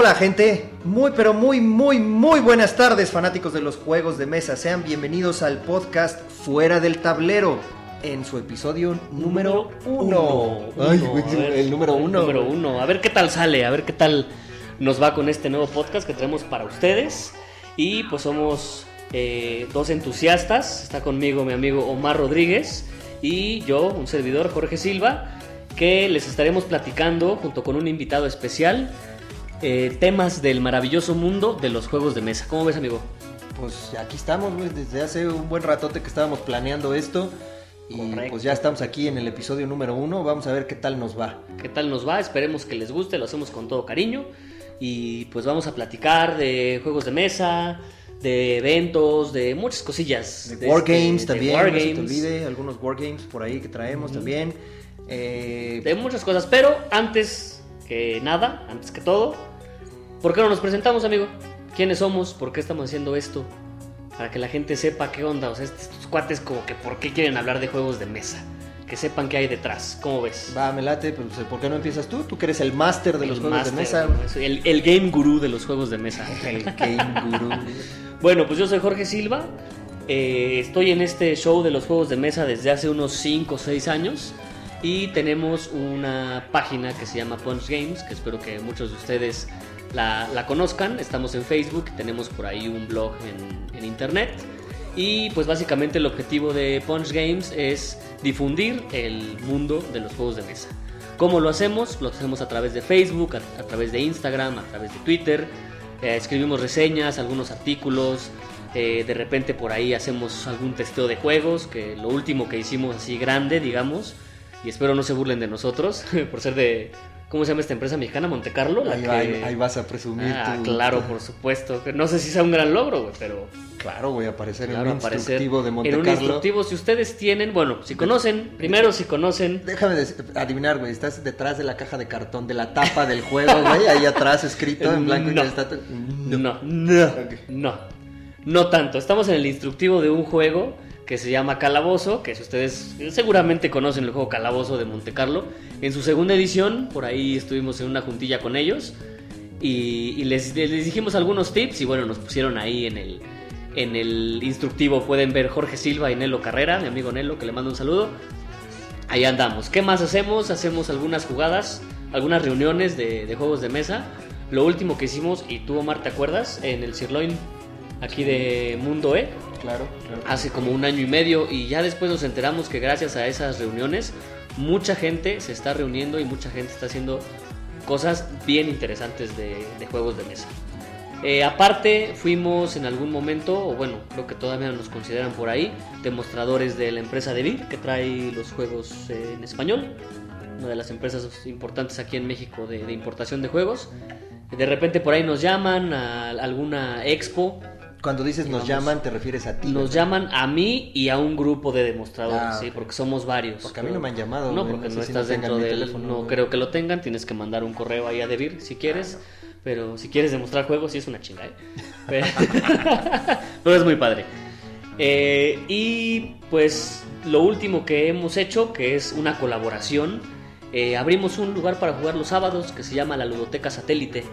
Hola gente, muy pero muy muy muy buenas tardes fanáticos de los juegos de mesa. Sean bienvenidos al podcast Fuera del Tablero en su episodio número uno. Ay, ver, el número uno. Número uno. A ver qué tal sale, a ver qué tal nos va con este nuevo podcast que traemos para ustedes. Y pues somos eh, dos entusiastas. Está conmigo mi amigo Omar Rodríguez y yo, un servidor, Jorge Silva, que les estaremos platicando junto con un invitado especial eh, temas del maravilloso mundo de los juegos de mesa. ¿Cómo ves, amigo? Pues aquí estamos, güey, desde hace un buen ratote que estábamos planeando esto. Y Correcto. pues ya estamos aquí en el episodio número uno. Vamos a ver qué tal nos va. ¿Qué tal nos va? Esperemos que les guste, lo hacemos con todo cariño. Y pues vamos a platicar de juegos de mesa, de eventos, de muchas cosillas. De de Wargames este, también, no se te olvide. Algunos Wargames por ahí que traemos también. Eh, de muchas cosas. Pero antes que nada, antes que todo, ¿por qué no nos presentamos, amigo? ¿Quiénes somos? ¿Por qué estamos haciendo esto? Para que la gente sepa qué onda. O sea, estos cuates como que por qué quieren hablar de juegos de mesa. Que sepan qué hay detrás. ¿Cómo ves? Va, me late, pero pues, ¿por qué no empiezas tú? Tú que eres el máster de los juegos de mesa. El, el game gurú de los juegos de mesa. El Game Guru. Bueno, pues yo soy Jorge Silva. eh, estoy en este show de los juegos de mesa desde hace unos 5 o 6 años. Y tenemos una página que se llama Punch Games, que espero que muchos de ustedes la, conozcan. Estamos en Facebook, tenemos por ahí un blog en, internet. Y pues básicamente el objetivo de Punch Games es difundir el mundo de los juegos de mesa. ¿Cómo lo hacemos? Lo hacemos a través de Facebook, a, a través de Instagram, a través de Twitter. Eh, escribimos reseñas, algunos artículos. eh, de repente por ahí hacemos algún testeo de juegos, que lo último que hicimos así grande, digamos. Y espero no se burlen de nosotros por ser de... ¿Cómo se llama esta empresa mexicana? Monte Carlo. la Ahí, que- ahí- ahí vas a presumir Ah, tu- claro, por supuesto. No sé si sea un gran logro, güey, pero Claro, voy a aparecer claro, en un instructivo de Monte en un Carlo. instructivo. Si ustedes tienen, bueno, si conocen, primero si conocen Déjame des- adivinar, güey. Estás detrás de la caja de cartón, de la tapa del juego, güey. Ahí atrás escrito en blanco y No. negro está. No, no, no, no tanto. Estamos en el instructivo de un juego que se llama Calabozo, que si ustedes seguramente conocen el juego Calabozo de Monte Carlo. En su segunda edición, por ahí estuvimos en una juntilla con ellos y, les, les dijimos algunos tips y bueno, nos pusieron ahí en el, en el instructivo. Pueden ver Jorge Silva y Nelo Carrera, mi amigo Nelo, que le mando un saludo. Ahí andamos. ¿Qué más hacemos? Hacemos algunas jugadas, algunas reuniones de, de juegos de mesa. Lo último que hicimos, y tú Omar, ¿te acuerdas? En el Sirloin, aquí de Mundo E, Claro, claro. hace como un año y medio, y ya después nos enteramos que gracias a esas reuniones, mucha gente se está reuniendo y mucha gente está haciendo cosas bien interesantes de, de juegos de mesa. Eh, aparte, fuimos en algún momento, o bueno, creo que todavía nos consideran por ahí, demostradores de la empresa Devir, que trae los juegos eh, en español, una de las empresas importantes aquí en México de, de importación de juegos. De repente por ahí nos llaman a alguna expo, Cuando dices nos Digamos, llaman, te refieres a ti. nos ¿verdad? llaman a mí y a un grupo de demostradores, Ah, sí, ok. porque somos varios. Porque a mí no me han llamado, No, porque no no, si estás no tengan dentro del. teléfono, no güey. creo que lo tengan, tienes que mandar un correo ahí a Debir si quieres. Pero si quieres demostrar juegos, sí es una chinga, ¿eh? Pero, pero es muy padre. Eh, y pues lo último que hemos hecho, que es una colaboración, eh, abrimos un lugar para jugar los sábados que se llama la Ludoteca Satélite.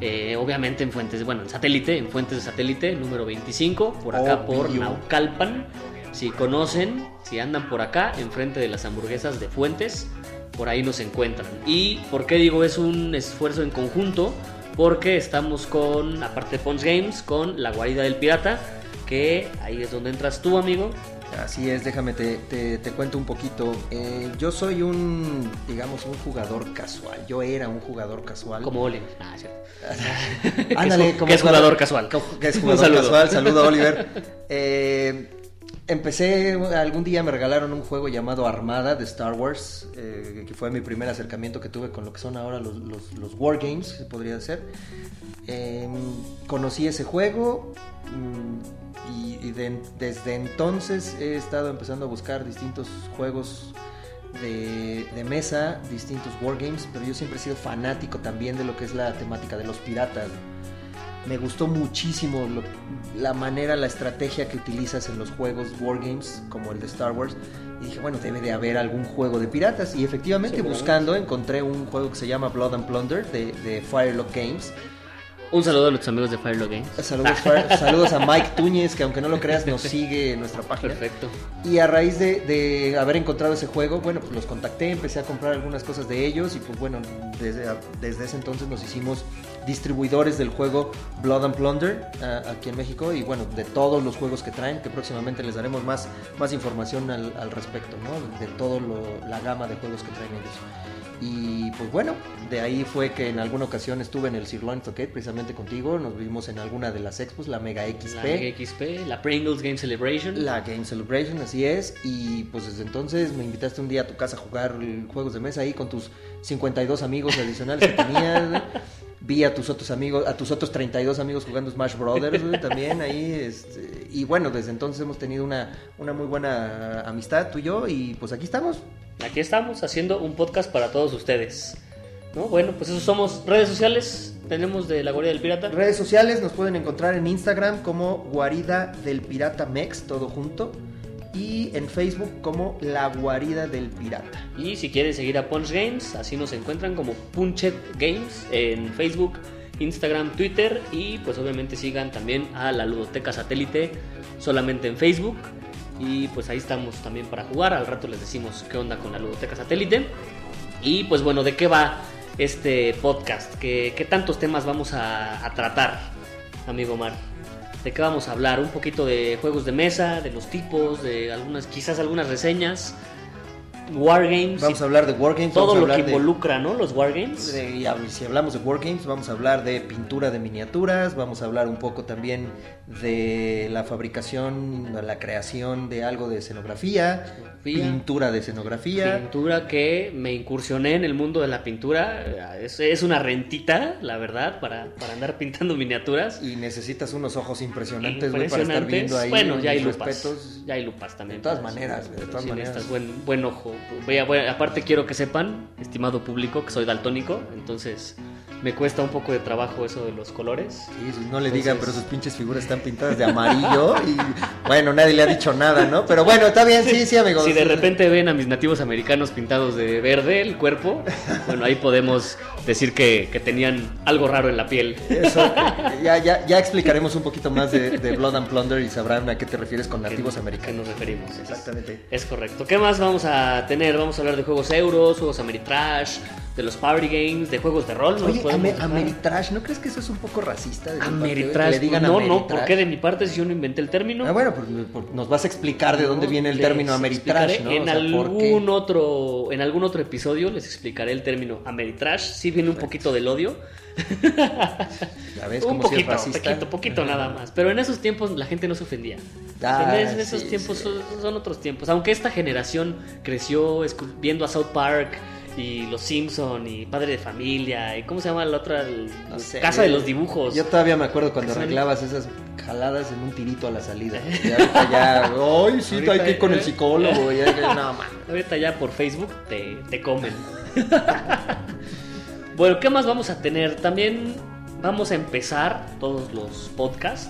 Eh, obviamente en Fuentes, bueno, en satélite, en Fuentes de Satélite, número 25, por acá por Obvio. Naucalpan. Si conocen, si andan por acá, enfrente de las hamburguesas de Fuentes, por ahí nos encuentran. ¿Y por qué digo es un esfuerzo en conjunto? Porque estamos con, aparte de Punch Games, con La Guarida del Pirata, que ahí es donde entras tú, amigo. Así es, déjame te, te- te cuento un poquito. Eh, yo soy un, digamos, un jugador casual. Yo era un jugador casual. Como Oli. Ah, cierto. Ándale, que como es jugador casual. Que es jugador saludo. casual. Saludo, Oliver. Eh, empecé, algún día me regalaron un juego llamado Armada de Star Wars, eh, que fue mi primer acercamiento que tuve con lo que son ahora los, los, los Wargames, podría decir. Eh, conocí ese juego mm, y, y de- desde entonces he estado empezando a buscar distintos juegos de, de mesa, distintos wargames, pero yo siempre he sido fanático también de lo que es la temática de los piratas. Me gustó muchísimo lo- la manera, la estrategia que utilizas en los juegos wargames, como el de Star Wars. Y dije, bueno, debe de haber algún juego de piratas. Y efectivamente, buscando, encontré un juego que se llama Blood and Plunder de, de Firelock Games. Un saludo a nuestros amigos de Firelog Games. Saludos, saludos a Mike Túñez, que aunque no lo creas, nos sigue en nuestra página. Perfecto. Y a raíz de, de haber encontrado ese juego, bueno, pues los contacté, empecé a comprar algunas cosas de ellos y pues bueno, desde, desde ese entonces nos hicimos distribuidores del juego Blood and Plunder ah, aquí en México y bueno, de todos los juegos que traen, que próximamente les daremos más, más información al, al respecto, ¿no? De toda la gama de juegos que traen ellos. Y pues bueno, de ahí fue que en alguna ocasión estuve en el Sirloin Toquet precisamente contigo, nos vimos en alguna de las expos, la Mega XP. La Mega XP, la Pringles Game Celebration. La Game Celebration, así es. Y pues desde entonces me invitaste un día a tu casa a jugar juegos de mesa ahí con tus 52 amigos adicionales que tenías. Vi a tus otros amigos, a tus otros 32 amigos jugando Smash Brothers güey, también ahí. este, y bueno, desde entonces hemos tenido una, una muy buena amistad tú y yo. Y pues aquí estamos. Aquí estamos haciendo un podcast para todos ustedes. ¿No? Bueno, pues eso somos redes sociales. Tenemos de la Guardia del Pirata. Redes sociales nos pueden encontrar en Instagram como Guarida del Pirata Mex, todo junto. Y en Facebook como La Guarida del Pirata. Y si quieren seguir a Punch Games, así nos encuentran como Punchet Games en Facebook, Instagram, Twitter y pues obviamente sigan también a la Ludoteca Satélite solamente en Facebook. Y pues ahí estamos también para jugar. Al rato les decimos qué onda con la Ludoteca Satélite. Y pues bueno, ¿de qué va este podcast? ¿Qué, qué tantos temas vamos a, a tratar, amigo Mar? ¿De qué vamos a hablar? Un poquito de juegos de mesa, de los tipos, de algunas, quizás algunas reseñas, wargames, Vamos a hablar de Wargames. todo lo que de- involucra, ¿no? Los wargames. de- y si hablamos de Wargames, vamos a hablar de pintura de miniaturas, vamos a hablar un poco también de la fabricación, la creación de algo de escenografía, Escenografía. pintura de escenografía. Pintura que me incursioné en el mundo de la pintura. Es, es una rentita, la verdad, para, para andar pintando miniaturas. Y necesitas unos ojos impresionantes, güey, para estar Impresionantes. viendo ahí. bueno, ya hay lupas. respetos. Ya hay lupas también. De todas pero- maneras, de todas sí maneras. buen, buen ojo. Voy a- voy aparte quiero que sepan, estimado público, que soy daltónico, entonces me cuesta un poco de trabajo eso de los colores. Sí, sus- no le Entonces- digan, pero sus pinches figuras están pintadas de amarillo y bueno, nadie le ha dicho nada, ¿no? Pero bueno, está bien, sí, sí, amigos. Si de repente ven a mis nativos americanos pintados de verde el cuerpo, bueno, ahí podemos decir que, que tenían algo raro en la piel. Eso, ya, ya, ya explicaremos un poquito más de, de Blood and Plunder y sabrán a qué te refieres con nativos que americanos. nos referimos. Es- Exactamente. Es correcto. ¿Qué más vamos a tener? Vamos a hablar de juegos euros, juegos Ameritrash, de los party games, de juegos de rol. ¿no? Oye, Podemos Ame- dejar. Ameritrash, ¿no crees que eso es un poco racista? de Ameritrash. le digan no, no. ¿por qué de mi parte si yo no inventé el término? Ah, bueno, pues, pues, nos vas a explicar de dónde No, viene el término Ameritrash, ¿no? En algún otro, en algún otro episodio les explicaré el término Ameritrash. Sí viene un poquito del odio. Ya ves un cómo si es poquito, racista. poquito, poquito nada más. Pero en esos tiempos la gente no se ofendía. Ah, en esos sí, tiempos sí. Son, son otros tiempos. Aunque esta generación creció viendo a South Park y Los Simpson y Padre de Familia y cómo se llama la otra El- No sé, Casa de los Dibujos. Yo todavía me acuerdo cuando arreglabas esas jaladas en un tirito a la salida. Y ahorita ya, ay, sí, Ahorita hay que ir con el ya- psicólogo. Ya, ya, no, man. Ahorita ya por Facebook te, te comen. bueno, ¿qué más vamos a tener? También vamos a empezar todos los podcasts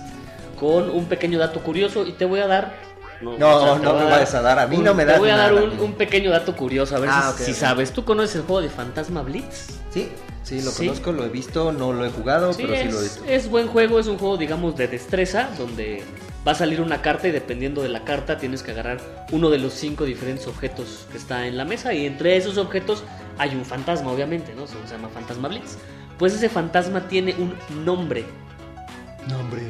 con un pequeño dato curioso y te voy a dar... No, te no me vayas a dar, a mí un- no me Te das voy a dar nada, un, pequeño dato curioso, a ver Ah, si, sabes. ¿Tú conoces el juego de Fantasma Blitz? Sí, sí, lo Sí. conozco, lo he visto, no lo he jugado, Sí, pero sí lo he visto. es buen juego, es un juego, digamos, de destreza, donde va a salir una carta y dependiendo de la carta tienes que agarrar uno de los cinco diferentes objetos que está en la mesa y entre esos objetos hay un fantasma, obviamente, ¿no? Se llama Fantasma Blitz. Pues ese fantasma tiene un nombre. Nombre.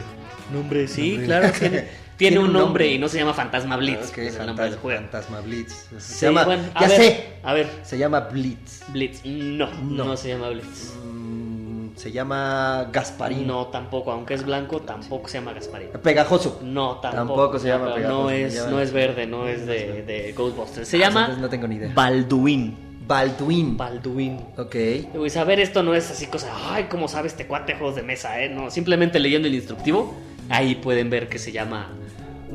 Nombre, sí, Nombre. claro, tiene, tiene un nombre nombre. y no se llama Fantasma Blitz, Ok, que es el nombre del fantasma, juego. fantasma Blitz. Se Sí, llama, bueno, ya ver, sé, A ver, se llama Blitz. Blitz, no, no, No. se llama Blitz. Mm, se llama Gasparín. No, tampoco, aunque es blanco, tampoco se llama Gasparín. Pegajoso. No, tampoco. Tampoco se llama pegajoso, No es, llama- no es verde, no es de, de Ghostbusters. Se Ah, llama no tengo ni idea. Balduin. Balduin. Balduin. ok. Y saber esto no es así cosa, ay, ¿cómo sabe este cuate de juegos de mesa, eh? No, simplemente leyendo el instructivo, ahí pueden ver que se llama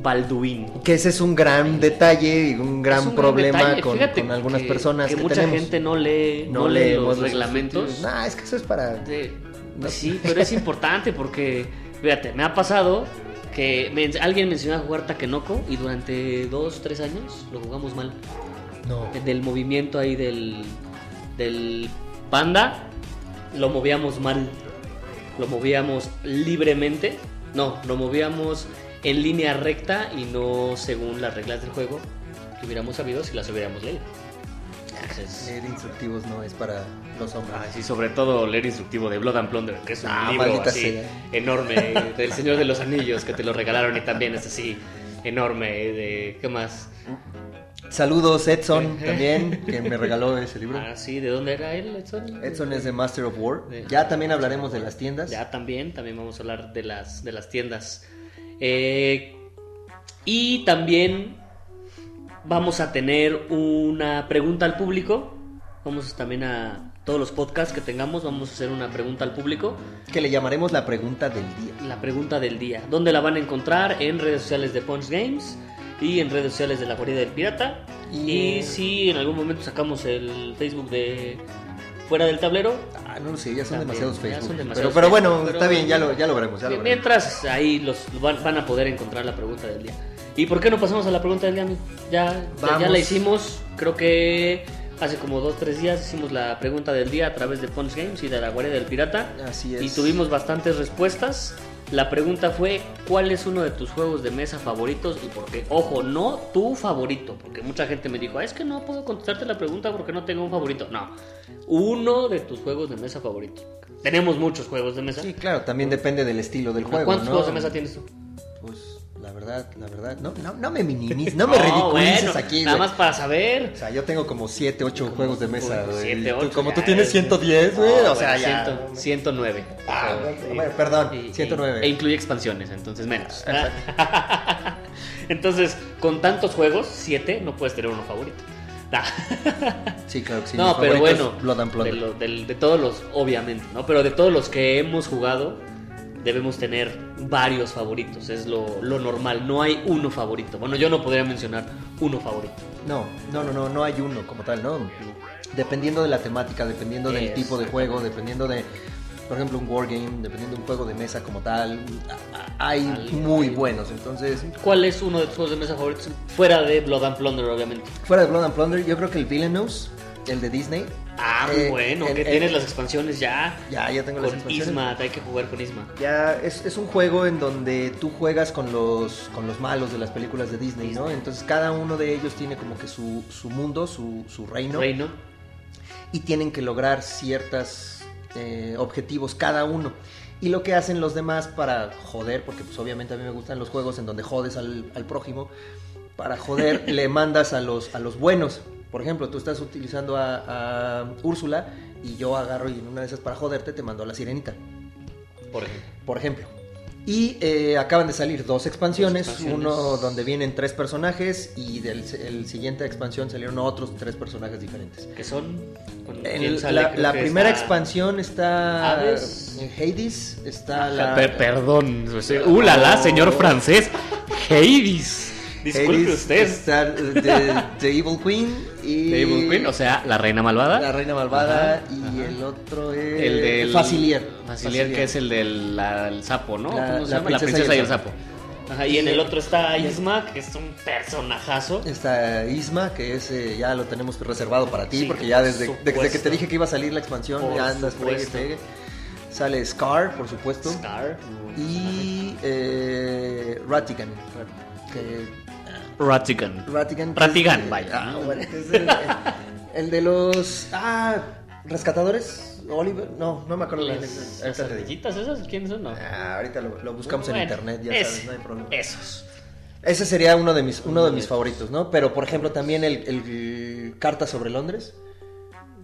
Balduin. Que ese es un gran detalle y un gran un problema con, algunas que- personas que, que, mucha tenemos. gente no lee, no no lee los los reglamentos. Nah, es que eso es para. De- pues sí, pero es importante porque, fíjate, me ha pasado que me- alguien mencionó a jugar Takenoko y durante dos, tres años lo jugamos mal. No. Del movimiento ahí del, del panda, lo movíamos mal. lo movíamos libremente. No, lo movíamos en línea recta y no según las reglas del juego que hubiéramos sabido si las hubiéramos leído. Entonces, Leer instructivos no es para los hombres. Ah, sí, sobre todo leer instructivo de Blood and Plunder, que es un Ah, libro así sea. enorme del Señor de los Anillos que te lo regalaron y también es así enorme de ¿qué más? Saludos Edson también, que me regaló ese libro. Ah, sí, ¿de dónde era él, Edson? Edson es de Master of War. Ya también hablaremos de las tiendas. Ya también, también vamos a hablar de las de las tiendas. Eh, y también vamos a tener una pregunta al público. Vamos también a todos los podcasts que tengamos, vamos a hacer una pregunta al público. Que le llamaremos la pregunta del día. la pregunta del día. ¿Dónde la van a encontrar? En redes sociales de Punch Games y en redes sociales de la guarida del pirata. Y- Y, si en algún momento sacamos el Facebook de fuera del tablero. Ah, no lo sé, ya son También, demasiados Facebook. son demasiados pero, pero bueno, Facebook, pero- está bien, ya lo, ya lo veremos. Ya lo veremos. Mientras ahí los van, van a poder encontrar la pregunta del día. ¿Y por qué no pasamos a la pregunta del día, amigo? Ya, ya, ya la hicimos, creo que hace como dos, tres días hicimos la pregunta del día a través de Punch Games y de la guardia del pirata. Así es. Y tuvimos bastantes respuestas. La pregunta fue, ¿cuál es uno de tus juegos de mesa favoritos y por qué? Ojo, no tu favorito, porque mucha gente me dijo, "Ah, es que no puedo contestarte la pregunta porque no tengo un favorito. No, uno de tus juegos de mesa favoritos. Tenemos muchos juegos de mesa. Sí, claro, también depende del estilo del juego. ¿Cuántos ¿no? juegos de mesa tienes tú? La verdad, la verdad, no, no, no me minimices, no me ridiculices bueno, aquí. Nada güey. más para saber. O sea, yo tengo como 7, 8 juegos de mesa, Como güey. siete, tú- ocho, como tú tienes es- 110, güey, No, o sea, bueno, ya. ciento- 109. Ah, Y- bueno, perdón, y- y- 109. E incluye expansiones, entonces menos. entonces, con tantos juegos, 7, no puedes tener uno favorito. Nah. Sí, claro que sí. no, pero bueno, Blood and de, lo- de todos los, obviamente, ¿no? Pero de todos los que hemos jugado, debemos tener varios favoritos, es lo, lo normal, no hay uno favorito. Bueno, yo no podría mencionar uno favorito. No, no, no, no, no hay uno como tal, ¿no? Dependiendo de la temática, dependiendo del tipo de juego, dependiendo de, por ejemplo, un wargame, dependiendo de un juego de mesa como tal, hay Algo muy buenos. Entonces, ¿Cuál es uno de tus juegos de mesa favoritos? Fuera de Blood and Plunder, obviamente. fuera de Blood and Plunder, yo creo que el Villainous, el de Disney. Ah, muy eh, bueno, el- que el- tienes las expansiones ya. Ya, ya tengo las expansiones. Isma, hay que jugar con Isma. Ya es, es un juego en donde tú juegas con los, con los malos de las películas de Disney, ¿no? Entonces cada uno de ellos tiene como que su, su mundo, su, su reino, Reino. y tienen que lograr ciertos objetivos cada uno. Y lo que hacen los demás para joder, porque pues obviamente a mí me gustan los juegos en donde jodes al, al prójimo, para joder le mandas a los, a los buenos. Por ejemplo, tú estás utilizando a, a Úrsula y yo agarro y en una de esas para joderte te mando a la sirenita Por ejemplo. por ejemplo. Y eh, acaban de salir dos expansiones, Dos expansiones. uno donde vienen tres personajes y del el siguiente expansión salieron otros tres personajes diferentes. Que son. con- En ¿quién el- sale? la la que primera está- expansión está Hades. en Hades, está la Per- perdón. Uh, la, la, señor francés. Hades. Disculpe usted. eh, The, The Evil Queen y The Evil Queen, o sea, la reina malvada. la reina malvada Ajá, y ajá. el otro es el del. Facilier. Facilier, que es el del la- el sapo, ¿no? La- ¿Cómo se la llama? La princesa y el sapo. Ajá, y en el otro está Isma, que es un personajazo. Está Isma, que ese ya lo tenemos reservado para ti, Sí, porque ya desde, desde que te dije que iba a salir la expansión, Por ya andas fregue, fregue. Sale Scar, por supuesto. Scar. Y eh, Ratigan. Que, Ratigan. Ratigan. es Ratigan, vaya. Ah, bueno, que es el, el de los. Ah, rescatadores. Oliver. No, no me acuerdo. Las, las ardillitas esas, ¿quiénes son? No. Ah, ahorita lo, lo buscamos en internet, ya es- sabes, no hay problema. Esos. Ese sería uno de mis, uno de mis favoritos, ¿no? Pero, por ejemplo, también el, el Carta sobre Londres.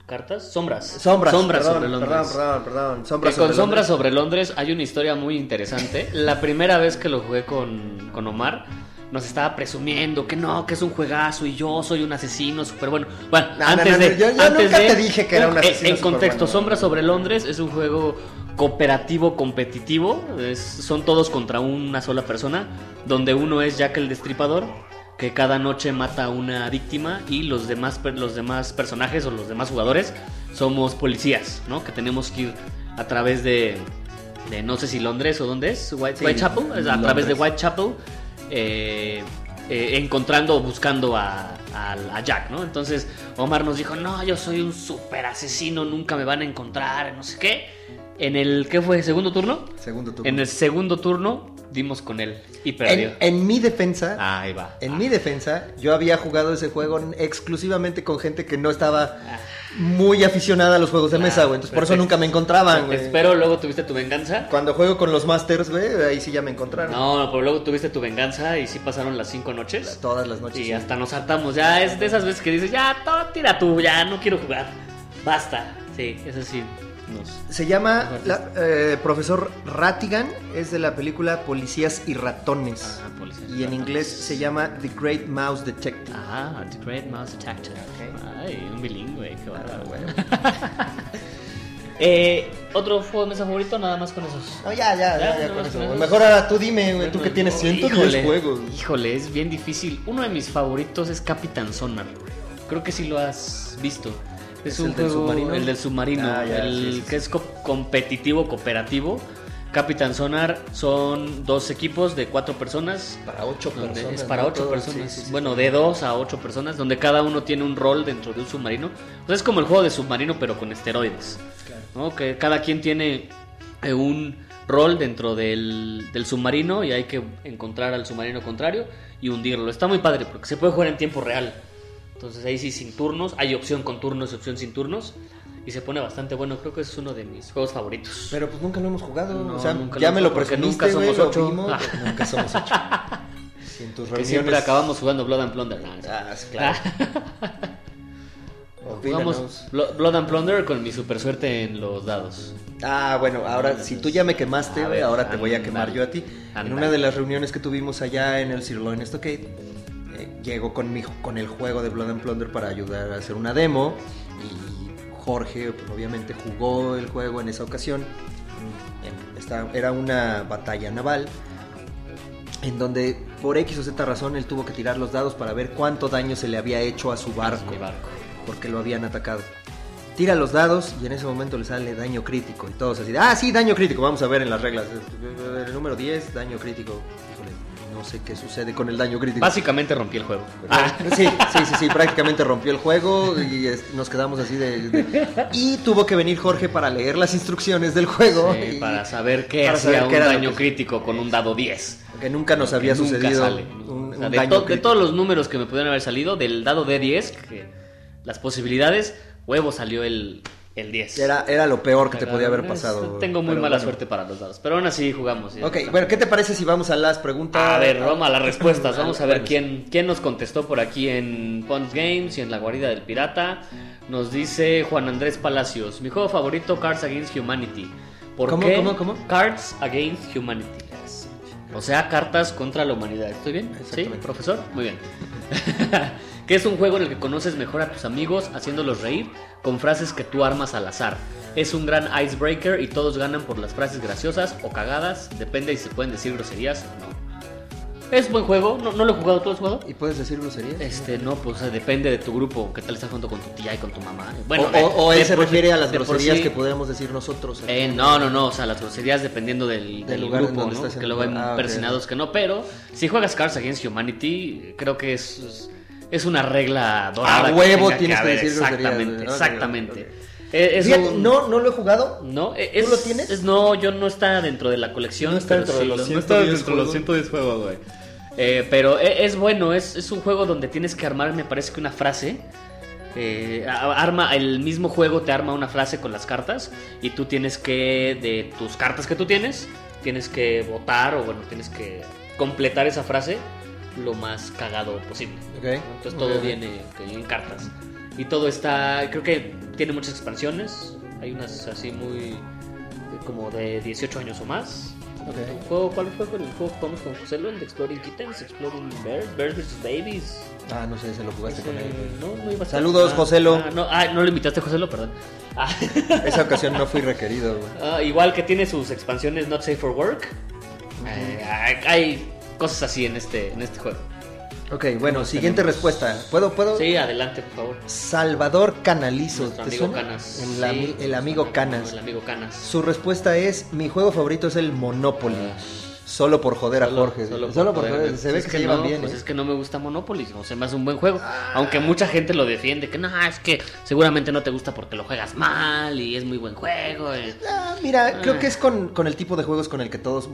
¿Cartas? Sombras. Sombras. Sombras perdón, sobre Londres. Perdón, perdón, perdón. Que Sombras con sobre Sombras Londres. sobre Londres hay una historia muy interesante. La primera vez que lo jugué con, con Omar, nos estaba presumiendo que no, que es un juegazo y yo soy un asesino súper bueno. Bueno, No, antes no, no, de. yo- yo antes nunca de- te dije que era un en- asesino En, contexto, bueno. Sombras sobre Londres es un juego cooperativo competitivo. es- son todos contra una sola persona. Donde uno es Jack el Destripador. Que cada noche mata a una víctima. Y los demás, los demás personajes o los demás jugadores somos policías, ¿no? Que tenemos que ir a través de. de no sé si Londres o dónde es. White, Sí, Whitechapel. a Londres. través de Whitechapel. Eh, eh, encontrando o buscando a, a- a Jack, ¿no? Entonces Omar nos dijo, no, yo soy un super asesino, nunca me van a encontrar, no sé qué. En el, ¿qué fue? ¿Segundo turno? Segundo turno. En el segundo turno dimos con él y perdió. En, en mi defensa, Ahí va. en Ah. mi defensa, yo había jugado ese juego exclusivamente con gente que no estaba Ah. Muy aficionada a los juegos de mesa, güey. Entonces por eso nunca me encontraban, güey. Espero luego tuviste tu venganza. Cuando juego con los Masters, güey, ahí sí ya me encontraron. No, no, pero luego tuviste tu venganza y sí pasaron las cinco noches. Todas las noches. Y sí. hasta nos hartamos. Ya es de esas veces que dices, ya, todo, tira tú, ya no quiero jugar. Basta. Sí, eso sí. Nos... Se llama la- eh, Profesor Rattigan, es de la película Policías y Ratones. Ah, Policías y y en inglés se llama The Great Mouse Detective. Ah, The Great Mouse Detective. Ay, un bilingüe, qué bárbaro. Ah, eh, ¿Otro juego de mesa favorito? Nada más con esos. No, ya, ya, con eso. Mejor ahora tú dime, güey, tú que tienes Bueno, 110 híjole, juegos. Híjole, es bien difícil. Uno de mis favoritos es Capitán Sonar. Creo que sí lo has visto. Es, ¿Es un el del juego- submarino? El del submarino. Ah, ya, el sí, sí, que sí. es co- competitivo, cooperativo. Capitán Sonar son dos equipos de cuatro personas. Para ocho personas. es para ¿no? ocho Todo, personas. bueno, de dos a ocho personas, donde cada uno tiene un rol dentro de un submarino. O sea, es como el juego de submarino, pero con esteroides. ¿no? Que cada quien tiene eh, un rol dentro del, del submarino y hay que encontrar al submarino contrario y hundirlo. Está muy padre porque se puede jugar en tiempo real. Entonces ahí sí sin turnos, hay opción con turnos y opción sin turnos. Y se pone bastante bueno, creo que es uno de mis juegos favoritos. Pero pues nunca lo hemos jugado. No, o sea, nunca ya lo me lo presumiste, nunca somos ocho. vimos, Ah. pero nunca somos ocho. Si en tus que siempre acabamos jugando Blood and Plunder. Nah, Ah, sí, claro. Jugamos Blood and Plunder con mi super suerte en los dados. Ah, bueno, ahora si tú ya me quemaste, A güey, ver, ahora te voy a quemar yo a ti. En una de las reuniones que tuvimos allá en el Sirloin Stockade, llegó con, mi, con el juego de Blood and Plunder para ayudar a hacer una demo y Jorge, pues, obviamente, jugó el juego en esa ocasión. Esta- era una batalla naval en donde por X o Z razón él tuvo que tirar los dados para ver cuánto daño se le había hecho a su barco barco. porque lo habían atacado. Tira los dados y en ese momento le sale daño crítico. Y todos así, ah, sí, daño crítico. Vamos a ver en las reglas. El número 10, daño crítico. No sé qué sucede con el daño crítico. Básicamente rompí el juego. Ah, Sí, sí, sí, sí, prácticamente rompió el juego y es- nos quedamos así de, de- Y tuvo que venir Jorge para leer las instrucciones del juego. Sí, y- para saber qué para hacía saber qué un daño que- crítico con un dado 10. Que nunca nos había nunca sucedido sale. un, O sea, un de, daño to- de crítico. todos los números que me pudieron haber salido, del dado de 10, que las posibilidades, huevo salió el, el 10. Era, era lo peor que te podía haber pasado. Tengo muy mala bueno. suerte para los dados, pero aún así jugamos. Ok, bueno, ¿qué te parece si vamos a las preguntas? A ver, vamos a las respuestas. Vamos a ver Bueno, quién, quién nos contestó por aquí en Punch Games y en la guarida del pirata. Nos dice Juan Andrés Palacios. Mi juego favorito, Cards Against Humanity. ¿Por ¿Cómo, qué? cómo, cómo? Cards Against Humanity. O sea, cartas contra la humanidad. ¿Estoy bien? ¿Sí, profesor? Muy bien. que es un juego en el que conoces mejor a tus amigos haciéndolos reír con frases que tú armas al azar. Es un gran icebreaker y todos ganan por las frases graciosas o cagadas, depende si se pueden decir groserías o no. Es buen juego, no, no lo he jugado, ¿tú lo has jugado? ¿Y puedes decir groserías? Este, no, pues o sea, depende de tu grupo, qué tal estás jugando con tu tía y con tu mamá. Bueno, o, o- o de él se refiere a las groserías sí- que podemos decir nosotros. eh, no, no, no, o sea, las groserías dependiendo del, del lugar en grupo, ¿no? Que luego hay. Ah, que no, pero si juegas Cards Against Humanity, creo que es, es, es una regla dorada. A que huevo tienes que haber, decir Exactamente, exactamente. Eh, es Fíjate, un- no, no lo he jugado. no, es, ¿Tú lo tienes? es- no, yo no está dentro de la colección. No está dentro de los lo- 110 juegos. 110 juegos, güey. Eh, pero e- es bueno, es, es un juego donde tienes que armar, me parece que una frase. Eh, arma el mismo juego te arma una frase con las cartas y tú tienes que de tus cartas que tú tienes tienes que votar o bueno tienes que completar esa frase lo más cagado posible Ok. entonces todo viene en cartas y todo está creo que tiene muchas expansiones hay unas así muy como de 18 años o más Ok. ¿El juego, ¿Cuál fue con el juego que jugamos con José? ¿El de Exploring Kittens? ¿Exploring Bears? ¿Bears vs. Babies? Ah, no sé, se lo jugaste con él. Eh, no, no iba a estar. Saludos, Joselo. Ah, no, ah, no lo invitaste, Joselo, perdón. Ah, Esa ocasión no fui requerido, güey. ah, igual que tiene sus expansiones Not Safe for Work. eh, hay, hay cosas así en este, en este juego. Ok, bueno, siguiente tenemos. respuesta. ¿Puedo, puedo? Sí, adelante, por favor. Salvador Canalizo. Nuestro ¿te amigo suena? Canas. El, Sí. ami- el amigo Canas. El amigo Canas. Su respuesta es: Mi juego favorito es el Monopoly. Solo por joder a Solo- Jorge. solo Solo, por por joder. joder. Se Pues ve es que, se llevan no, bien. Pues ¿eh? es que no me gusta Monopoly, no se me hace un buen juego. Aunque mucha gente lo defiende, que no, es que seguramente no te gusta porque lo juegas mal y es muy buen juego. eh. Ah, mira, creo Ah. que es con, con el tipo de juegos con el que todos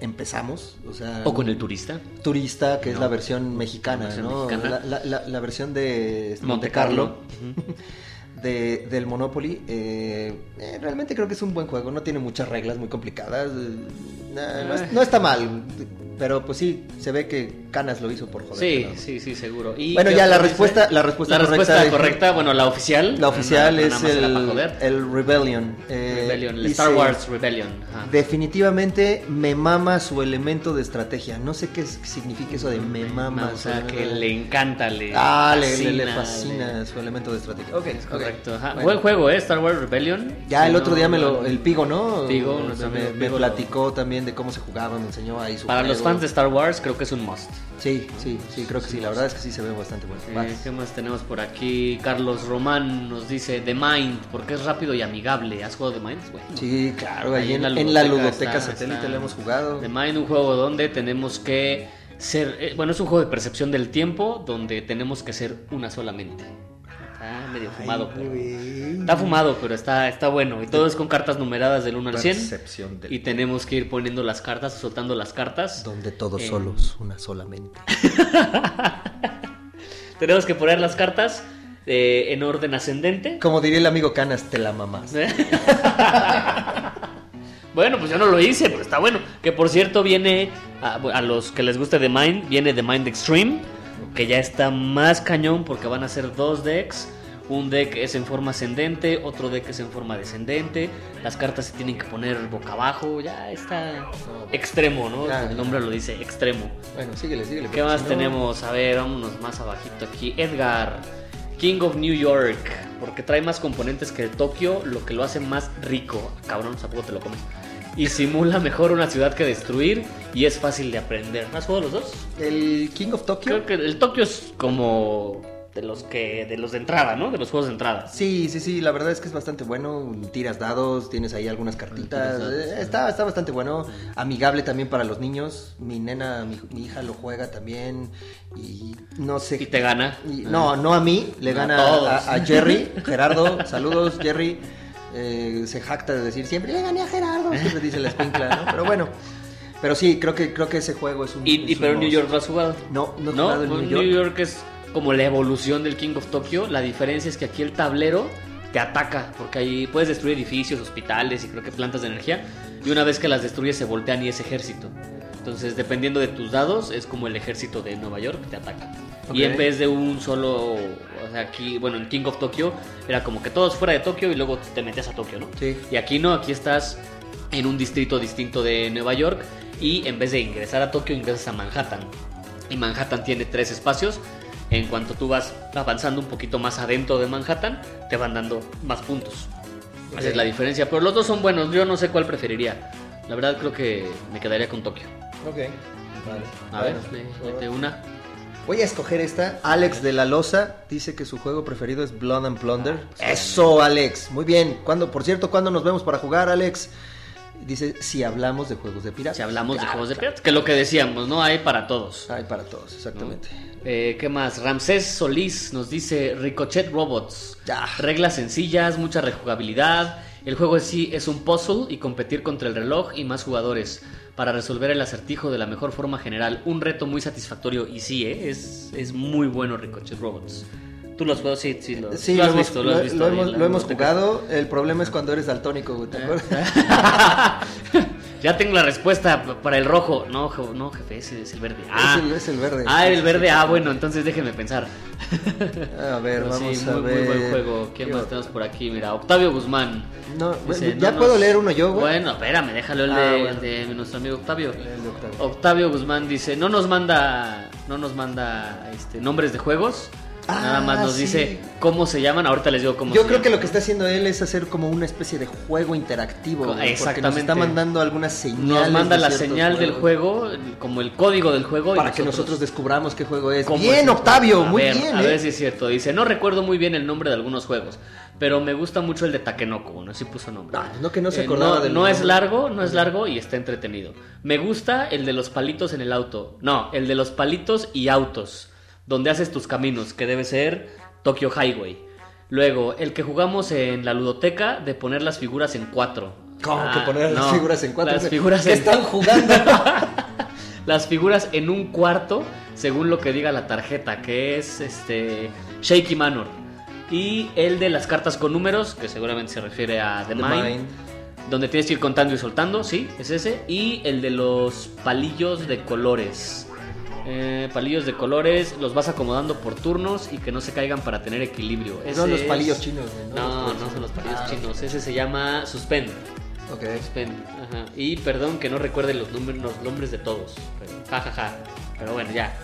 empezamos. O sea, O con el turista. turista, que es la versión mexicana, La versión ¿no? mexicana. La, la- la- la versión de este, Monte Monte Carlo. Carlo. de- del Monopoly. eh, eh, realmente creo que es un buen juego. No tiene muchas reglas muy complicadas. eh, nah, no, es- no está mal. Pero pues sí, se ve que Canas lo hizo por joder. Sí, ¿no? sí, sí, seguro. ¿Y Bueno, ya la respuesta- la respuesta La correcta respuesta de- correcta, bueno, la oficial. La oficial es el, el Rebellion. eh, Rebellion, el dice, Star Wars Rebellion. ajá. Definitivamente me mama su elemento de estrategia. No sé qué significa eso de me mama. o sea, que le encanta, le Ah, le, le- le fascina, fascina su elemento de estrategia. Ok, Es correcto. ajá. Bueno. Buen juego, ¿eh? Star Wars Rebellion. Ya el otro día me lo, el Pigo, ¿no? Pigo, me, me- amigo me Pigo lo- platicó también de cómo se jugaba, me enseñó ahí su Para los fans de Star Wars, creo que es un must. Sí, sí, sí, creo que sí. La verdad es que sí se ve bastante bueno. Eh. ¿Qué más tenemos por aquí? Carlos Román nos dice The Mind, porque es rápido y amigable. ¿Has jugado The Mind? Bueno, Sí, claro, ahí, Ahí en, en la en la ludoteca está- satélite está. lo hemos jugado. The Mind, un juego donde tenemos que ser. eh, bueno, es un juego de percepción del tiempo donde tenemos que ser una solamente. Está medio fumado, pero. Está fumado, pero está, está bueno. Y todo es con cartas numeradas del 1 al 100. Percepción del Y tenemos que ir poniendo las cartas, soltando las cartas. Donde todos Eh. solos, una solamente. Tenemos que poner las cartas eh, en orden ascendente. Como diría el amigo Canas, te la mamás. Bueno, pues yo no lo hice, pero está bueno. Que por cierto viene, a, a los que les guste The Mind, viene The Mind Extreme, que ya está más cañón porque van a ser dos decks. Un deck es en forma ascendente, otro deck es en forma descendente. Las cartas se tienen que poner boca abajo, ya está extremo, ¿no? El nombre lo dice, extremo. Bueno, síguele, síguele. ¿Qué más no- tenemos? A ver, vámonos más abajito aquí. Edgar, King of New York, porque trae más componentes que el Tokio, lo que lo hace más rico. Cabrón, tampoco te lo comes. Y simula mejor una ciudad que destruir y es fácil de aprender. ¿Has jugado los dos? El King of Tokyo. Creo que el Tokio es como de los que de los de entrada, ¿no? De los juegos de entrada. Sí, sí, sí, la verdad es que es bastante bueno. Tiras dados, tienes ahí algunas cartitas. Dados, está, está bastante bueno. Amigable también para los niños. Mi nena, mi, mi hija lo juega también. Y no sé. Y te gana. y- no, no a mí, le gana a, a Jerry. Gerardo, saludos, Jerry. Eh, se jacta de decir siempre le gané a Gerardo. Siempre dice la espincla, ¿no? Pero bueno. Pero sí, creo que, creo que ese juego es un. Y, y es pero New. York lo has jugado. No, no he No, jugado en pues New York. New York es como la evolución del King of Tokyo. La diferencia es que aquí el tablero te ataca, porque ahí puedes destruir edificios, hospitales y creo que plantas de energía. Y una vez que las destruyes se voltean y es ejército. Entonces, dependiendo de tus dados, es como el ejército de Nueva York que te ataca. Y en vez de un solo, o sea, aquí, bueno, en King of Tokyo era como que todos fuera de Tokio y luego te metías a Tokio, ¿no? Sí. Y aquí no, aquí estás en un distrito distinto de Nueva York y en vez de ingresar a Tokio ingresas a Manhattan. Y Manhattan tiene tres espacios. En cuanto tú vas avanzando un poquito más adentro de Manhattan, te van dando más puntos. Esa es la diferencia. Pero los dos son buenos. Yo no sé cuál preferiría. La verdad creo que me quedaría con Tokio. Ok. Vale. A ver, Bueno, le- una. Voy a escoger esta. Alex de la Loza dice que su juego preferido es Blood and Plunder. Eso, Alex. Muy bien. ¿Cuándo, por cierto, ¿cuándo nos vemos para jugar, Alex? Dice, si hablamos de juegos de piratas. Si hablamos de juegos de claro. piratas, que lo que decíamos, ¿no? Hay para todos. Hay para todos, exactamente. Eh, ¿Qué más? Ramsés Solís nos dice Ricochet Robots. Ya. Reglas sencillas, mucha rejugabilidad. El juego en sí es un puzzle y competir contra el reloj y más jugadores para resolver el acertijo de la mejor forma general. Un reto muy satisfactorio y sí, ¿eh? es, es muy bueno Ricochet Robots. ¿Tú los juegos? Sí, sí, lo, Sí, lo has hemos, visto, lo has visto lo hemos, lo hemos jugado. El problema es cuando eres daltónico, güey, ¿te Eh. acuerdas? ya tengo la respuesta para el rojo. No, je- no jefe, ese es el verde. Ah, es, el, es el verde. ah, el verde. Ah, bueno, entonces déjenme pensar. A ver, Pero vamos sí, a muy, ver. muy buen juego. ¿Quién ¿Qué más tenemos por aquí? Mira, Octavio Guzmán. No, Dice, ya no puedo nos- leer uno yo, güey. Bueno, espérame, déjalo el de, Ah, bueno. el de nuestro amigo Octavio. El de Octavio. Octavio Guzmán dice, no nos manda, no nos manda este, nombres de juegos, Ah, Nada más nos sí. dice cómo se llaman. Ahorita les digo cómo Yo se creo que lo que está haciendo él es hacer como una especie de juego interactivo. Co- güey, Porque nos exactamente. está mandando algunas señales. Nos manda la señal del juego, como el código del juego. y Para que nosotros descubramos qué juego es. Bien, es Octavio. A muy ver, bien. A ¿eh? ver si es cierto. Dice, no recuerdo muy bien el nombre de algunos juegos, pero me gusta mucho el de Takenoko. Bueno, sí puso nombre. Ah, no que no se Eh, acordaba no, del no es largo, no es largo y está entretenido. Me gusta el de los palitos en el auto. No, el de los palitos y autos, donde haces tus caminos, que debe ser Tokyo Highway. Luego, el que jugamos en la ludoteca de poner las figuras en cuatro. ¿Cómo Ah, que poner las figuras en cuatro? Las figuras ¿Qué en- están jugando? las figuras en un cuarto, según lo que diga la tarjeta, que es este Shaky Manor. Y el de las cartas con números, que seguramente se refiere a The, The Mind, Mind. donde tienes que ir contando y soltando, sí, es ese. Y el de los palillos de colores. Eh, palillos de colores, los vas acomodando por turnos y que no se caigan para tener equilibrio. No Ese los es- palillos chinos. No, no son los palillos Ah, chinos. Ese se llama Suspend. Ok. Suspend, ajá. Y perdón que no recuerde los, números, los nombres de todos. Pero, ja, ja, ja. Pero bueno, ya.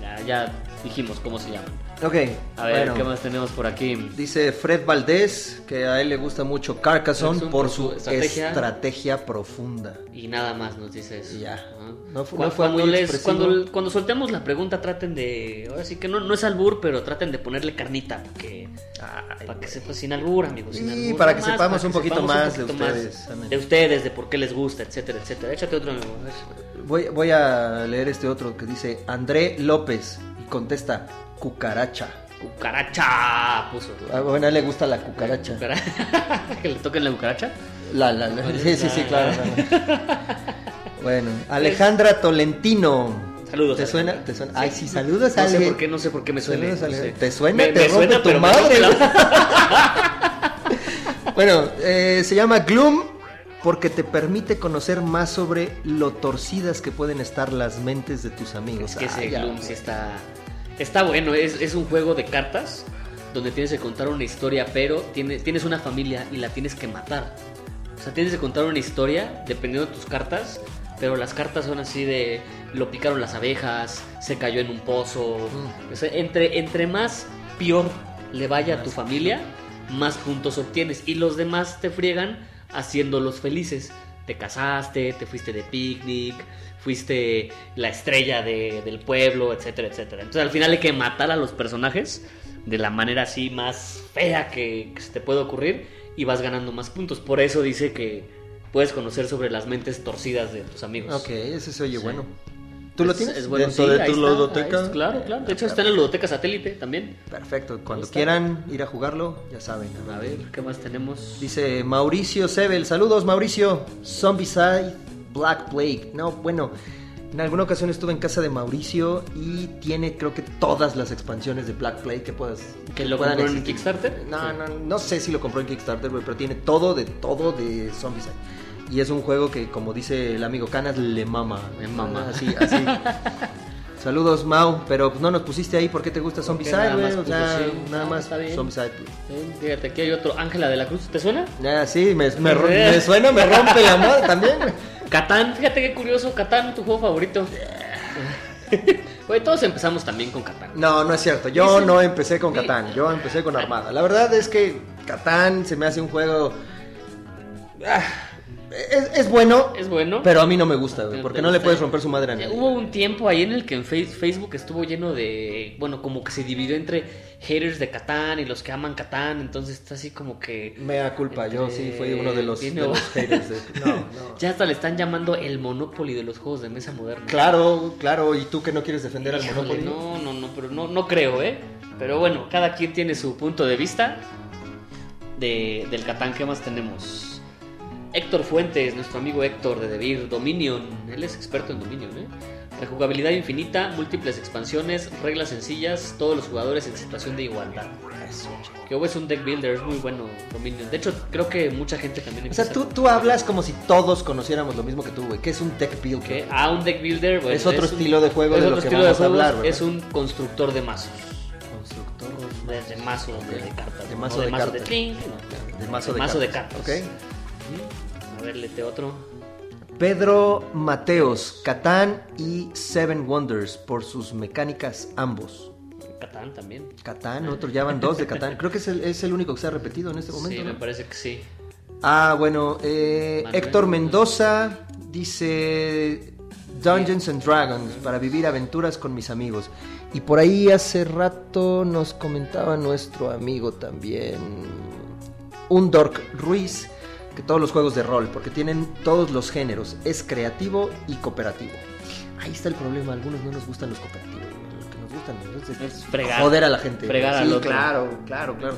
Ya, ya dijimos cómo se llaman. Ok. A ver, bueno. ¿qué más tenemos por aquí? Dice Fred Valdés que a él le gusta mucho Carcassonne por por su estrategia. estrategia profunda. Y nada más nos dice eso. Ya. Ajá. No fu- Cu- no fue cuando, muy les- cuando, cuando soltemos la pregunta, traten de. Ahora sí que no, no es albur, pero traten de ponerle carnita. Porque, para que sepa sin albur, amigos. Sin Y albur, para que más, sepamos para un que poquito sepamos un más de poquito ustedes. Amén. De ustedes, de por qué les gusta, etcétera, etcétera. Échate otro, amigo. Voy, voy a leer este otro que dice André López contesta cucaracha. Cucaracha, puso. Ah, bueno, a él le gusta la cucaracha. Que le toquen la cucaracha. La, la, la- Sí, sí, sí, claro. Bueno, Alejandra Tolentino. Saludos, ¿Te suena? ¿Te suena? Ay, sí, saludos, No sé por qué, no sé por qué me suena. No sé. ¿Te suena? Me- Te me rompe suena, tu pero madre, Bueno, eh, se llama Gloom porque te permite conocer más sobre lo torcidas que pueden estar las mentes de tus amigos. Es que ese Ay, Gloom sí está. Está bueno, es, es un juego de cartas donde tienes que contar una historia, pero tiene, tienes una familia y la tienes que matar. O sea, tienes que contar una historia dependiendo de tus cartas, pero las cartas son así de lo picaron las abejas, se cayó en un pozo. Mm. O sea, entre, entre más peor le vaya a tu familia, más puntos obtienes. Y los demás te friegan haciéndolos felices. Te casaste, te fuiste de picnic, fuiste la estrella de- del pueblo, etcétera, etcétera. Entonces al final hay que matar a los personajes de la manera así más fea que, que se te puede ocurrir y vas ganando más puntos. Por eso dice que puedes conocer sobre las mentes torcidas de tus amigos. Ok, ese se oye Sí. bueno. ¿Tú lo Es- tienes? Es bueno, ¿Dentro sí, de tu ludoteca? está, claro, claro. De hecho está en la ludoteca satélite también. Perfecto, cuando quieran ir a jugarlo, ya saben. A ver, ¿qué más tenemos? Dice Mauricio Sebel, saludos Mauricio, Zombicide Black Plague. No, bueno, en alguna ocasión estuve en casa de Mauricio y tiene creo que todas las expansiones de Black Plague que puedas ¿Que lo compró en. Kickstarter? No, no, no sé si lo compró en Kickstarter, pero tiene todo de todo de Zombicide. Y es un juego que, como dice el amigo Canas, le mama. Le mama. Así, así. Saludos, Mau, pero pues, no nos pusiste ahí por qué te gusta Porque Zombicide, nada más O sea, sí. nada No, más. Zombicide. Fíjate, aquí hay otro. Ángela de la Cruz, ¿te suena? Ya, sí, me, me, suena, me rompe la madre también. Catán, fíjate qué curioso, Catán, tu juego favorito. Güey, todos empezamos también con Catán. No, no es cierto. Yo no empecé con. Catán. Yo empecé con Armada. La verdad es que Catán se me hace un juego. ah, es, es bueno, Es bueno. pero a mí no me gusta, güey. Porque no le puedes romper su madre a Eh, nadie. Hubo un tiempo ahí en el que en Face- Facebook estuvo lleno de, bueno, como que se dividió entre haters de Catán y los que aman Catán, entonces está así como que... Me da culpa, yo sí fui uno de los, de los haters. de- No, no. Ya hasta le están llamando el Monopoly de los juegos de mesa moderna. Claro, claro. ¿Y tú que no quieres defender al Híjole, Monopoly? No, no, no, pero no, no creo, ¿eh? Pero bueno, cada quien tiene su punto de vista de, del Catán. ¿Qué más tenemos? Héctor Fuentes, nuestro amigo Héctor de Devir, Dominion. Él es experto en Dominion, ¿eh? Rejugabilidad infinita, múltiples expansiones, reglas sencillas, todos los jugadores en situación de igualdad. Que es un deck builder, es muy bueno Dominion. De hecho, creo que mucha gente también O sea, tú, tú hablas como si todos conociéramos lo mismo que tú, güey. Que es un tech build. que a un deck builder bueno, Es otro un- estilo de juego es de lo que vamos a juegos, hablar, ¿verdad? es un constructor de mazos Constructor. de, de mazo de, de cartas De mazo de mazo cartas. de no, De mazo de cartas, cartas. ok. A ver lete otro Pedro Mateos, Catán y Seven Wonders por sus mecánicas ambos. Catán también. Catán, otro, ya van dos de Catán. Creo que es el, es el único que se ha repetido en este momento. Sí, ¿no? me parece que sí. Ah, bueno, eh. Héctor Mendoza dice Dungeons and Dragons para vivir aventuras con mis amigos. Y por ahí hace rato nos comentaba nuestro amigo también, un Dork Ruiz, que todos los juegos de rol, porque tienen todos los géneros, es creativo y cooperativo. Ahí está el problema, a algunos no nos gustan los cooperativos, los que nos gustan ¿no? Es fregar. joder a la gente. Fregar al sí, otro. claro, claro, claro.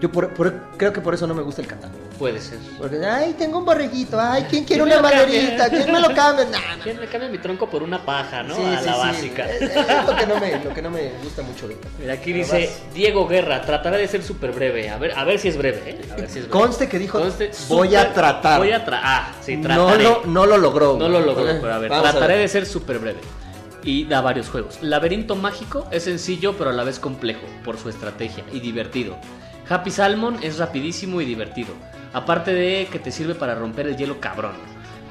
Yo por- por- creo que por eso no me gusta el Catán. Puede ser. Porque, ay, tengo un borreguito, ay, ¿quién quiere ¿Quién me una maderita? ¿Quién me lo cambia? Nah, nah. ¿Quién me cambia mi tronco por una paja, no? Sí, a sí, la sí. básica. Es, es lo, que no me, lo que no me gusta mucho. Mira, aquí Pero dice vas. Diego Guerra, trataré de ser súper breve. A ver, a ver si es breve, ¿eh? A ver si es breve. Conste que dijo, Conste, voy a tratar. Voy a tratar. Ah, sí, no, trataré. lo, no lo logró. No lo logró, pero a ver, Vamos trataré ver. de ser súper breve. Y da varios juegos. Laberinto Mágico es sencillo, pero a la vez complejo, por su estrategia, y divertido. Happy Salmon es rapidísimo y divertido. Aparte de que te sirve para romper el hielo cabrón.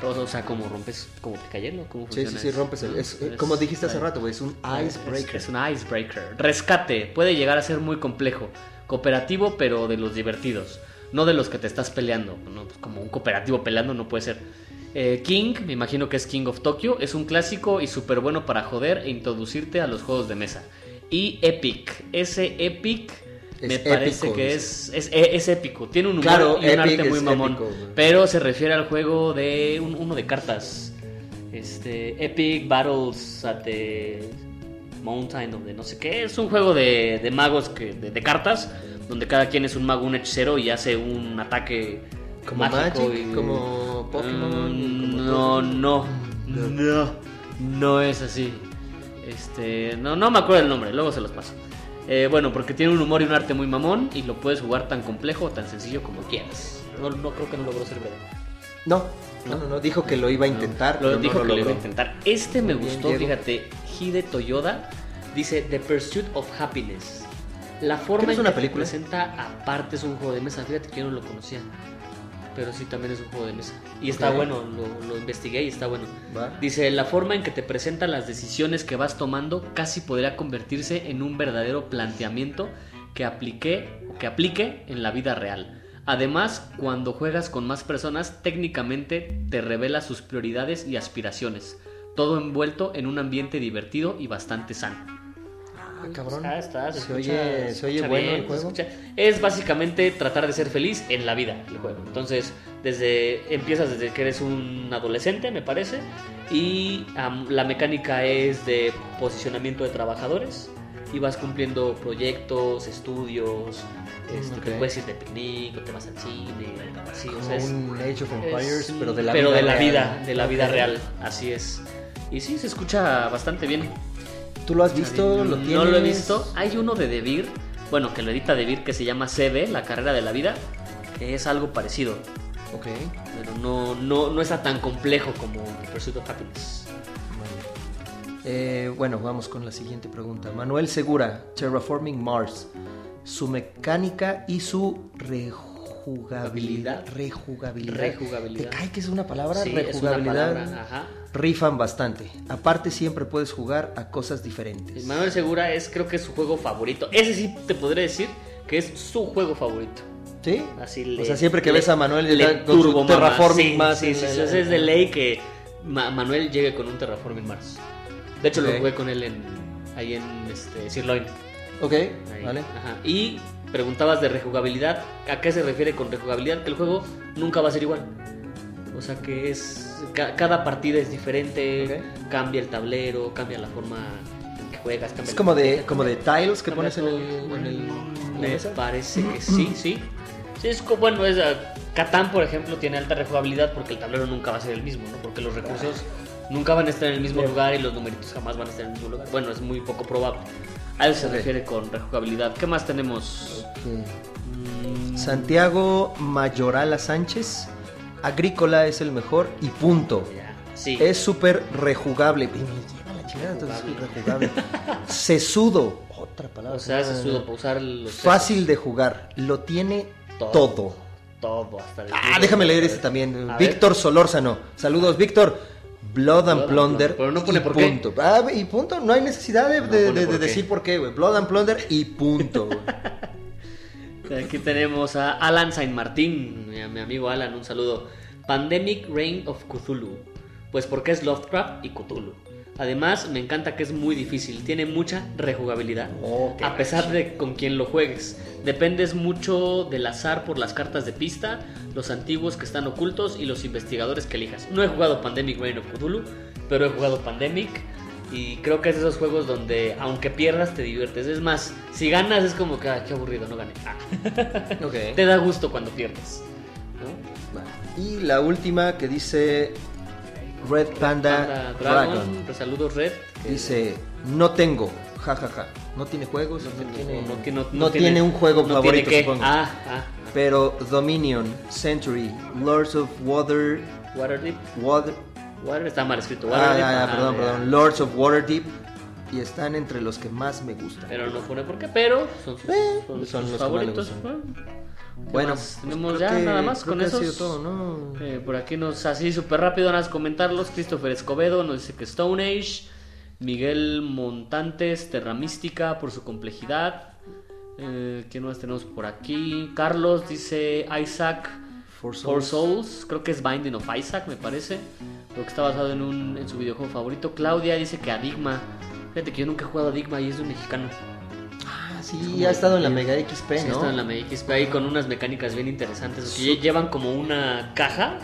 O sea, como rompes, como pica hielo, ¿cómo Sí, sí, funciona sí, eso? rompes el... es- Es- como dijiste hace rato, güey, es un icebreaker. Es, es un icebreaker. Rescate. Puede llegar a ser muy complejo. Cooperativo, pero de los divertidos. No de los que te estás peleando. ¿no? Pues como un cooperativo peleando no puede ser. Eh, King, me imagino que es King of Tokyo. Es un clásico y súper bueno para joder e introducirte a los juegos de mesa. Y Epic. Ese Epic Es me parece épico, que es, es, es épico. Tiene un humor Claro, y un arte muy mamón. épico, pero se refiere al juego de un- uno de cartas. Este, Epic Battles at the Mountain o de no sé qué. Es un juego de, de magos que, de, de cartas, donde cada quien es un mago, un hechicero y hace un ataque Como mágico Magic, y- como Pokémon, Mm, como no, no, no, no es así. Este, no, no me acuerdo el nombre, luego se los paso. Eh, bueno, porque tiene un humor y un arte muy mamón y lo puedes jugar tan complejo o tan sencillo como quieras. No, no creo que no logró ser breve. No, no, no, no, dijo que lo iba a intentar, Lo no dijo lo que lo iba a intentar. Este me bien, gustó, Diego. fíjate. Hide Toyoda dice The Pursuit of Happiness. La forma ¿Qué es en una que te película? presenta aparte es un juego de mesa. Fíjate que yo no lo conocía. Pero sí también es un juego de mesa. Y está bueno, lo, lo investigué y está bueno. Va. Dice, la forma en que te presenta las decisiones que vas tomando casi podría convertirse en un verdadero planteamiento que aplique, que aplique en la vida real. Además, cuando juegas con más personas, técnicamente te revela sus prioridades y aspiraciones. Todo envuelto en un ambiente divertido y bastante sano. Ah, cabrón. Ah, está, se, Se escucha- oye- se oye bueno el se juego. Es básicamente tratar de ser feliz en la vida, el juego. Entonces, desde empiezas desde que eres un adolescente, me parece, y am, la mecánica es de posicionamiento de trabajadores y vas cumpliendo proyectos, estudios, este, ok. te puedes ir de picnic, o te vas al cine, así, o sea, es- un Age of Empires, es- pero de la pero vida de la real. vida, de la vida real, así es. Y sí, se escucha bastante bien. ¿Tú lo has visto? ¿Lo tienes? No lo he visto. Hay uno de Devir, bueno, que lo edita Devir, que se llama CB, la carrera de la vida, que es algo parecido, Ok. pero no, no, no está tan complejo como Pursuit of Happiness. Vale. Eh, bueno, vamos con la siguiente pregunta. Manuel Segura, Terraforming Mars. Su mecánica y su rejugabilidad. Rejugabilidad. Rejugabilidad. ¿Te cae que es una palabra? Sí, es una rejugabilidad. palabra, ajá. Rifan bastante. Aparte, siempre puedes jugar a cosas diferentes. Manuel Segura es, creo que es su juego favorito. Ese sí te podré decir que es su juego favorito. ¿Sí? Así o le- sea, siempre que le- ves a Manuel le su turbomama. Terraforming sí, Mars Sí, sí, sí, es de ley que Ma- Manuel llegue con un Terraforming Mars. De hecho, lo jugué con él en, ahí en este, Sirloin. Ok, Ahí. vale. Ajá. Y preguntabas de rejugabilidad. ¿A qué se refiere con rejugabilidad? Que el juego nunca va a ser igual. O sea que es. ca- cada partida es diferente. Cambia el tablero, cambia la forma en que juegas. Cambia Es como de, como de tiles que pones en el, en el- en Me parece que sí, sí. Sí, es como, bueno, es, ah, Catán, por ejemplo, tiene alta rejugabilidad porque el tablero nunca va a ser el mismo, ¿no? Porque los recursos nunca van a estar en el mismo lugar y los numeritos jamás van a estar en el mismo lugar. Bueno, es muy poco probable. A eso se refiere con rejugabilidad. ¿Qué más tenemos? Mm, Santiago Mayorala Sánchez. Agrícola es el mejor y punto. Sí. Es súper rejugable. Y me lleva la chingada, entonces es rejugable. Sesudo. Otra palabra. o sea, se sudo para usar los Fácil de jugar. Lo tiene Todo. todo. todo hasta el Ah, déjame leer este también. A ver. Víctor Solórzano. Saludos, Víctor. Blood and Plunder. Pero no pone y por qué. punto. Ah, y punto. No hay necesidad de, No de- pone de- por de qué. decir por qué, güey. Blood and Plunder y punto. güey. Aquí tenemos a Alan Saint Martín, mi, mi amigo Alan, un saludo. Pandemic Reign of Cthulhu. Pues porque es Lovecraft y Cthulhu. Además, me encanta que es muy difícil, tiene mucha rejugabilidad. A pesar de con quién lo juegues. Dependes mucho del azar por las cartas de pista, los antiguos que están ocultos y los investigadores que elijas. No he jugado Pandemic Reign of Cthulhu, pero he jugado Pandemic. Y creo que es de esos juegos donde, aunque pierdas, te diviertes. Es más, si ganas, es como que, "Ay, qué aburrido, no gané. Ah. ok. Te da gusto cuando pierdes. Y la última que dice Red Panda, Panda Dragon. Dragon, pues, saludos Red. Dice, no tengo, jajaja. No tiene juegos, no, tiene, no tiene- no- tiene tiene- un juego favorito, tiene supongo. Ah, ah. Pero Dominion, Century, Lords of Water, Waterdeep. Water, Water está mal escrito. ah, Waterdeep, ajá, perdón, perdón, Lords of Waterdeep y están entre los que más me gustan. Pero no pone por qué, pero son sus, Eh, son son sus los que más le favoritos. gustan. Bueno, ¿qué Bueno, más? pues tenemos ya que- nada más con ¿no? Eh, por aquí nos así súper rápido nada más comentarlos. Christopher Escobedo nos dice que Stone Age. Miguel Montantes, Terra Mística por su complejidad. Eh, ¿Quién más tenemos por aquí? Carlos dice Isaac Four. Souls. Creo que es Binding of Isaac, me parece. Creo que está basado en, un, en su videojuego favorito. Claudia dice que Adigma. Fíjate que yo nunca he jugado a Adigma y es de un mexicano. Sí, ha estado en la Mega XP, Sí, ¿no? está en la MXP ahí con unas mecánicas bien interesantes. Que llevan como una caja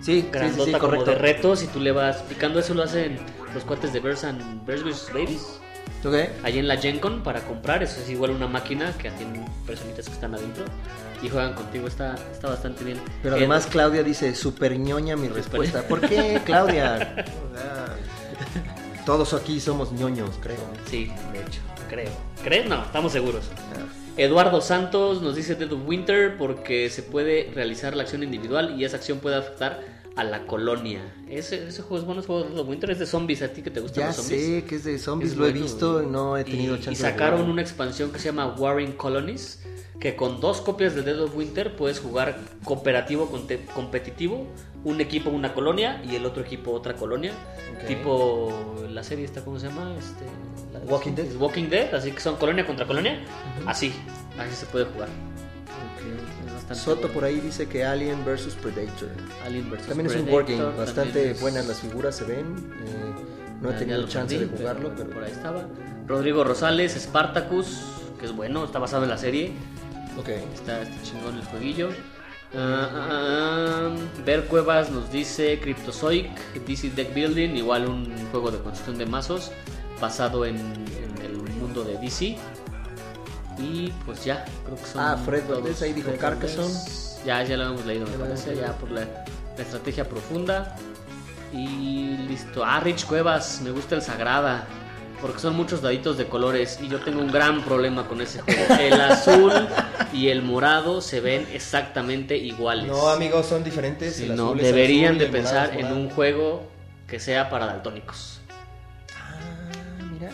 Sí, sí, sí, grandota sí, como de retos y tú le vas picando. Eso lo hacen los cuates de Bears and Bears. Babies. Ok. Allí en la Gen Con para comprar. Eso es igual una máquina que tienen personitas que están adentro y juegan contigo. Está, está bastante bien. Pero Eh, además Claudia dice, super ñoña mi respuesta. ¿Por qué, Claudia? Todos aquí somos ñoños, creo. Sí, de hecho, creo. ¿Crees? No, estamos seguros. Ah, Eduardo Santos nos dice Dead of Winter porque se puede realizar la acción individual y esa acción puede afectar a la colonia. Ese, ese juego es bueno, ese juego de Dead of Winter es de zombies. ¿A ti que te gustan Ya los zombies? sé que es de zombies, Es lo he visto y no he tenido y, chance y sacaron una expansión que se llama Warring Colonies, que con dos copias de Dead of Winter puedes jugar cooperativo conte- competitivo, un equipo una colonia y el otro equipo otra colonia, Ok. tipo la serie esta cómo se llama, este la Walking Dead. Walking Dead, así que son colonia contra colonia, así, así se puede jugar. Ok. Es bastante Soto bueno. por ahí dice que Alien vs Predator. Alien versus También es un Predator, wargame, bastante es- buenas las figuras se ven. eh, no he tenido chance de jugarlo, pero, por ahí estaba. Rodrigo Rosales, Spartacus, que es bueno, está basado en la serie. ok. Está, está chingón el jueguillo. Ah, Ver Cuevas nos dice Cryptozoic, DC Deck Building, igual un juego de construcción de mazos basado en, en el mundo de DC. Y pues ya, creo que son. Ah, Fred ahí dijo Carcassonne. Ya, ya lo hemos leído, me parece, ya por la, la estrategia profunda. Y listo. Ah, Rich Cuevas, me gusta el Sagrada. Porque son muchos daditos de colores y yo tengo un gran problema con ese juego. El azul y el morado se ven exactamente iguales. No, amigos, son diferentes. Sí, el no, azul deberían azul, de pensar en un juego que sea para daltónicos. Ah, mira.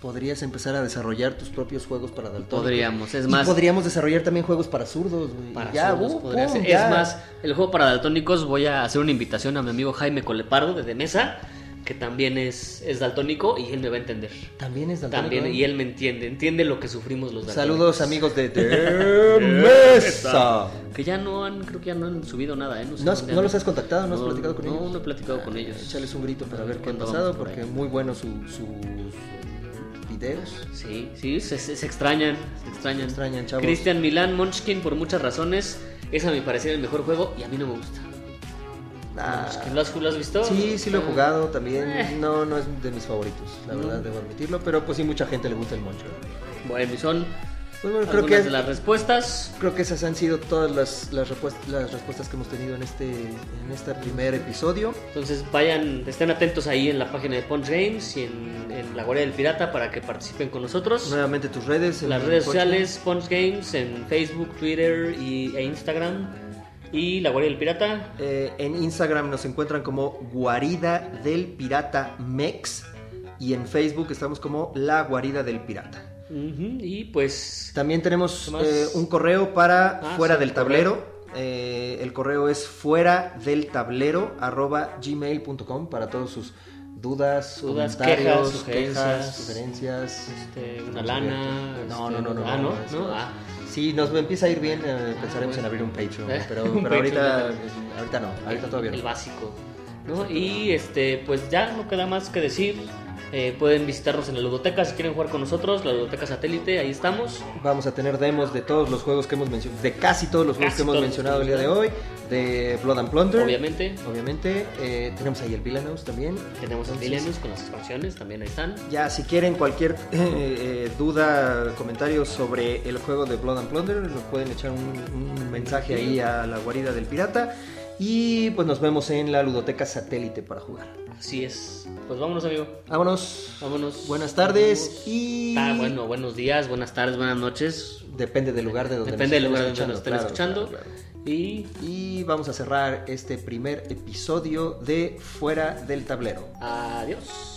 Podrías empezar a desarrollar tus propios juegos para daltónicos. Podríamos, es Y más, podríamos desarrollar también juegos para zurdos, güey. para ya, zurdos uh, podría pum, ser. ya. Es más, el juego para daltónicos voy a hacer una invitación a mi amigo Jaime Colepardo de De Mesa, que también es, es daltónico y él me va a entender. También es daltónico. También, y él me entiende, entiende lo que sufrimos los daltónicos. Saludos amigos de The Mesa. Que ya no han, creo que ya no han subido nada, ¿eh? sé ¿No, has- no los has contactado? ¿No has platicado con no, ellos? No, he platicado con Ah, ellos. Échales un grito para ver qué ha ¿Cuándo pasado, por porque ahí? muy buenos su- sus videos. Sí, sí, se extrañan, se extrañan. Se extrañan, chavos. Cristian Milán Munchkin, por muchas razones, es a mi parecer el mejor juego y a mí no me gusta. Ah, ¿Lo has, visto? sí, sí lo he Ah. jugado también. Eh. No, no es de mis favoritos, la verdad, debo admitirlo. Pero pues sí, mucha gente le gusta el Moncho. Bueno, y son Pues bueno, creo que, de las respuestas. creo que esas han sido todas las, las, repuest- las respuestas que hemos tenido en este, en este primer episodio. Entonces vayan, estén atentos ahí en la página de Punch Games y en, en la Guardia del Pirata para que participen con nosotros. Nuevamente tus redes. en Las redes sociales, Punch Games, en Facebook, Twitter y, e Instagram. Y la Guardia del Pirata. Eh, en Instagram nos encuentran como Guarida del Pirata Mex. Y en Facebook estamos como La Guarida del Pirata. Y pues También tenemos eh, un correo para Ah, fuera sí, del tablero. Eh, el correo es fuera del tablero arroba gmail.com para todos sus dudas, Dudas, comentarios, quejas, sugerencias. sugerencias. Este, una lana. No, este, no, no, no. Ah, no, eso- no. Ah. Sí, nos empieza a ir bien, eh, pensaremos en abrir un Patreon, Eh, pero, un pero ahorita, ahorita no, ahorita todavía el no. básico. ¿no? Y este, pues ya no queda más que decir. Eh, pueden visitarnos en la ludoteca si quieren jugar con nosotros, la ludoteca satélite, ahí estamos. Vamos a tener demos de todos los juegos que hemos mencionado, de casi todos los juegos que hemos mencionado el día de hoy, de Blood and Plunder. Obviamente, Obviamente, eh, tenemos ahí el Villainous también. tenemos el Entonces, Villainous con las expansiones, también ahí están. Ya, si quieren cualquier eh, eh, duda, comentario sobre el juego de Blood and Plunder, nos pueden echar un, un mensaje ahí a la guarida del pirata. Y pues nos vemos en la ludoteca satélite para jugar. Así es. Pues vámonos, amigo. Vámonos. Vámonos. Buenas tardes y. Ah, bueno, buenos días, buenas tardes, buenas noches. Depende del lugar de donde Depende del lugar estén donde nos estén escuchando, claro, claro. Y Y vamos a cerrar este primer episodio de Fuera del Tablero. adiós.